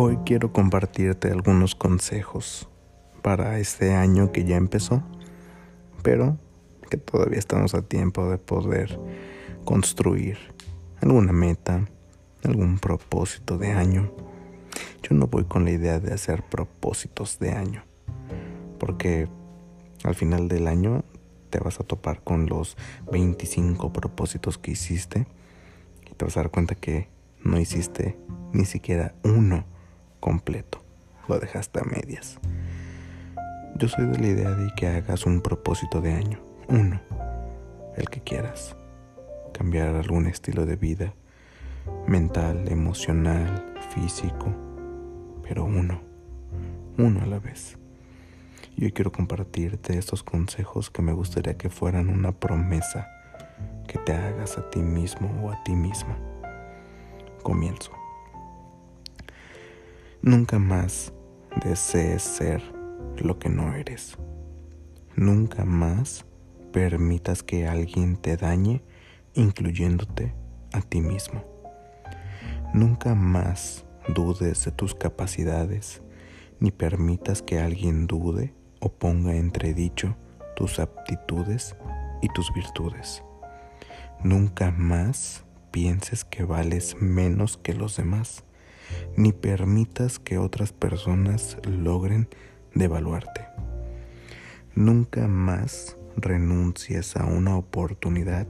Hoy quiero compartirte algunos consejos para este año que ya empezó, pero que todavía estamos a tiempo de poder construir alguna meta, algún propósito de año. Yo no voy con la idea de hacer propósitos de año, porque al final del año te vas a topar con los 25 propósitos que hiciste y te vas a dar cuenta que no hiciste ni siquiera uno completo, lo dejaste a medias. Yo soy de la idea de que hagas un propósito de año, uno, el que quieras. Cambiar algún estilo de vida, mental, emocional, físico, pero uno, uno a la vez. Y hoy quiero compartirte estos consejos que me gustaría que fueran una promesa que te hagas a ti mismo o a ti misma. Comienzo. Nunca más desees ser lo que no eres. Nunca más permitas que alguien te dañe, incluyéndote a ti mismo. Nunca más dudes de tus capacidades, ni permitas que alguien dude o ponga entredicho tus aptitudes y tus virtudes. Nunca más pienses que vales menos que los demás ni permitas que otras personas logren devaluarte. Nunca más renuncies a una oportunidad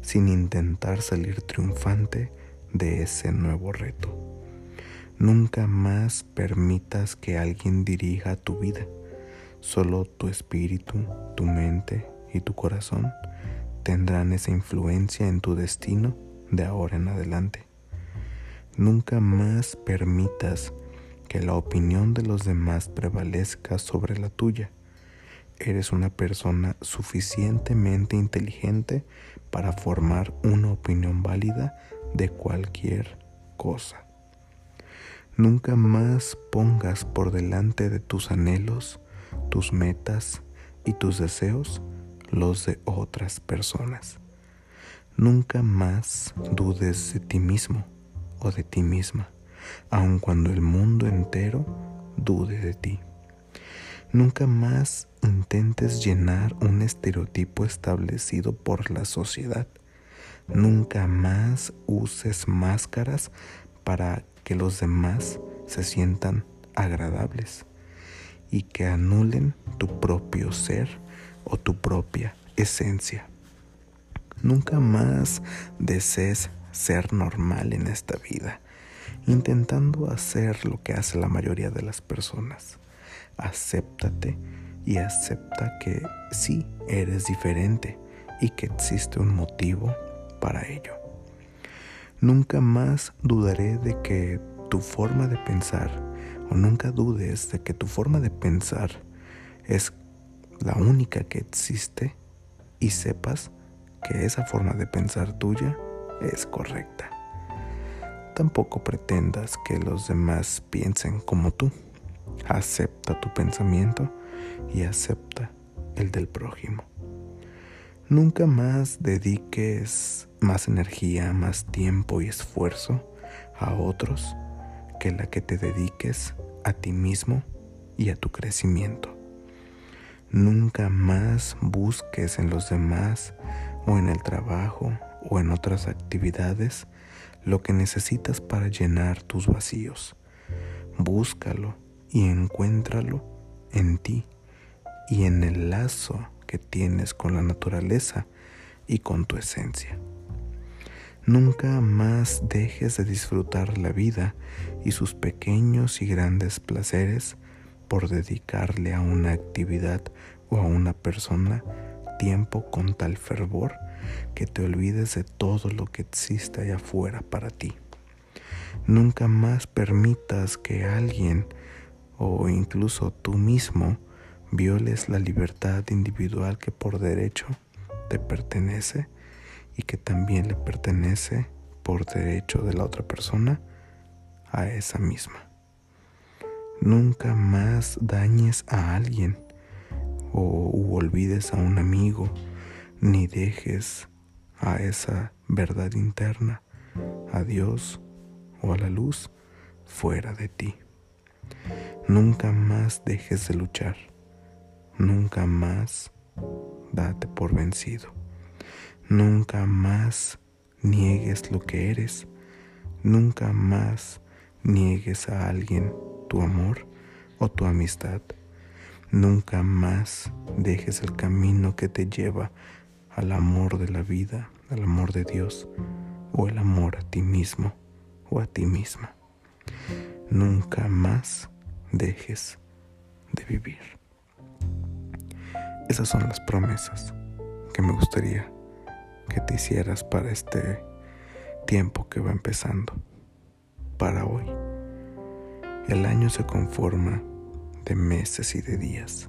sin intentar salir triunfante de ese nuevo reto. Nunca más permitas que alguien dirija tu vida. Solo tu espíritu, tu mente y tu corazón tendrán esa influencia en tu destino de ahora en adelante. Nunca más permitas que la opinión de los demás prevalezca sobre la tuya. Eres una persona suficientemente inteligente para formar una opinión válida de cualquier cosa. Nunca más pongas por delante de tus anhelos, tus metas y tus deseos los de otras personas. Nunca más dudes de ti mismo o de ti misma, aun cuando el mundo entero dude de ti. Nunca más intentes llenar un estereotipo establecido por la sociedad. Nunca más uses máscaras para que los demás se sientan agradables y que anulen tu propio ser o tu propia esencia. Nunca más desees ser normal en esta vida, intentando hacer lo que hace la mayoría de las personas. Acéptate y acepta que sí eres diferente y que existe un motivo para ello. Nunca más dudaré de que tu forma de pensar, o nunca dudes de que tu forma de pensar es la única que existe y sepas que esa forma de pensar tuya es correcta. Tampoco pretendas que los demás piensen como tú. Acepta tu pensamiento y acepta el del prójimo. Nunca más dediques más energía, más tiempo y esfuerzo a otros que la que te dediques a ti mismo y a tu crecimiento. Nunca más busques en los demás o en el trabajo o en otras actividades lo que necesitas para llenar tus vacíos. Búscalo y encuéntralo en ti y en el lazo que tienes con la naturaleza y con tu esencia. Nunca más dejes de disfrutar la vida y sus pequeños y grandes placeres por dedicarle a una actividad o a una persona tiempo con tal fervor que te olvides de todo lo que existe allá afuera para ti. Nunca más permitas que alguien o incluso tú mismo violes la libertad individual que por derecho te pertenece y que también le pertenece por derecho de la otra persona a esa misma. Nunca más dañes a alguien o olvides a un amigo ni dejes a esa verdad interna, a Dios o a la luz fuera de ti. Nunca más dejes de luchar. Nunca más date por vencido. Nunca más niegues lo que eres. Nunca más niegues a alguien tu amor o tu amistad. Nunca más dejes el camino que te lleva al amor de la vida, al amor de Dios o el amor a ti mismo o a ti misma. Nunca más dejes de vivir. Esas son las promesas que me gustaría que te hicieras para este tiempo que va empezando, para hoy. El año se conforma de meses y de días.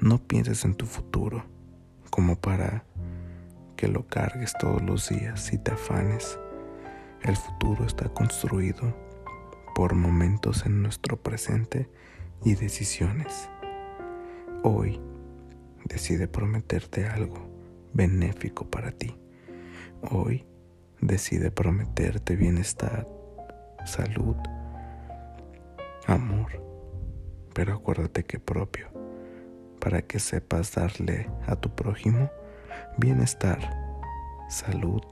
No pienses en tu futuro como para que lo cargues todos los días y te afanes. El futuro está construido por momentos en nuestro presente y decisiones. Hoy decide prometerte algo benéfico para ti. Hoy decide prometerte bienestar, salud, amor, pero acuérdate que propio, para que sepas darle a tu prójimo bienestar, salud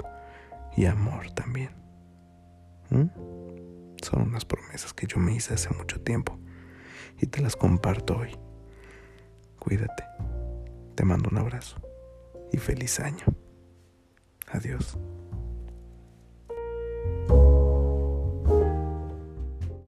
y amor también. ¿Mm? Son unas promesas que yo me hice hace mucho tiempo y te las comparto hoy. Cuídate. Te mando un abrazo y feliz año. Adiós.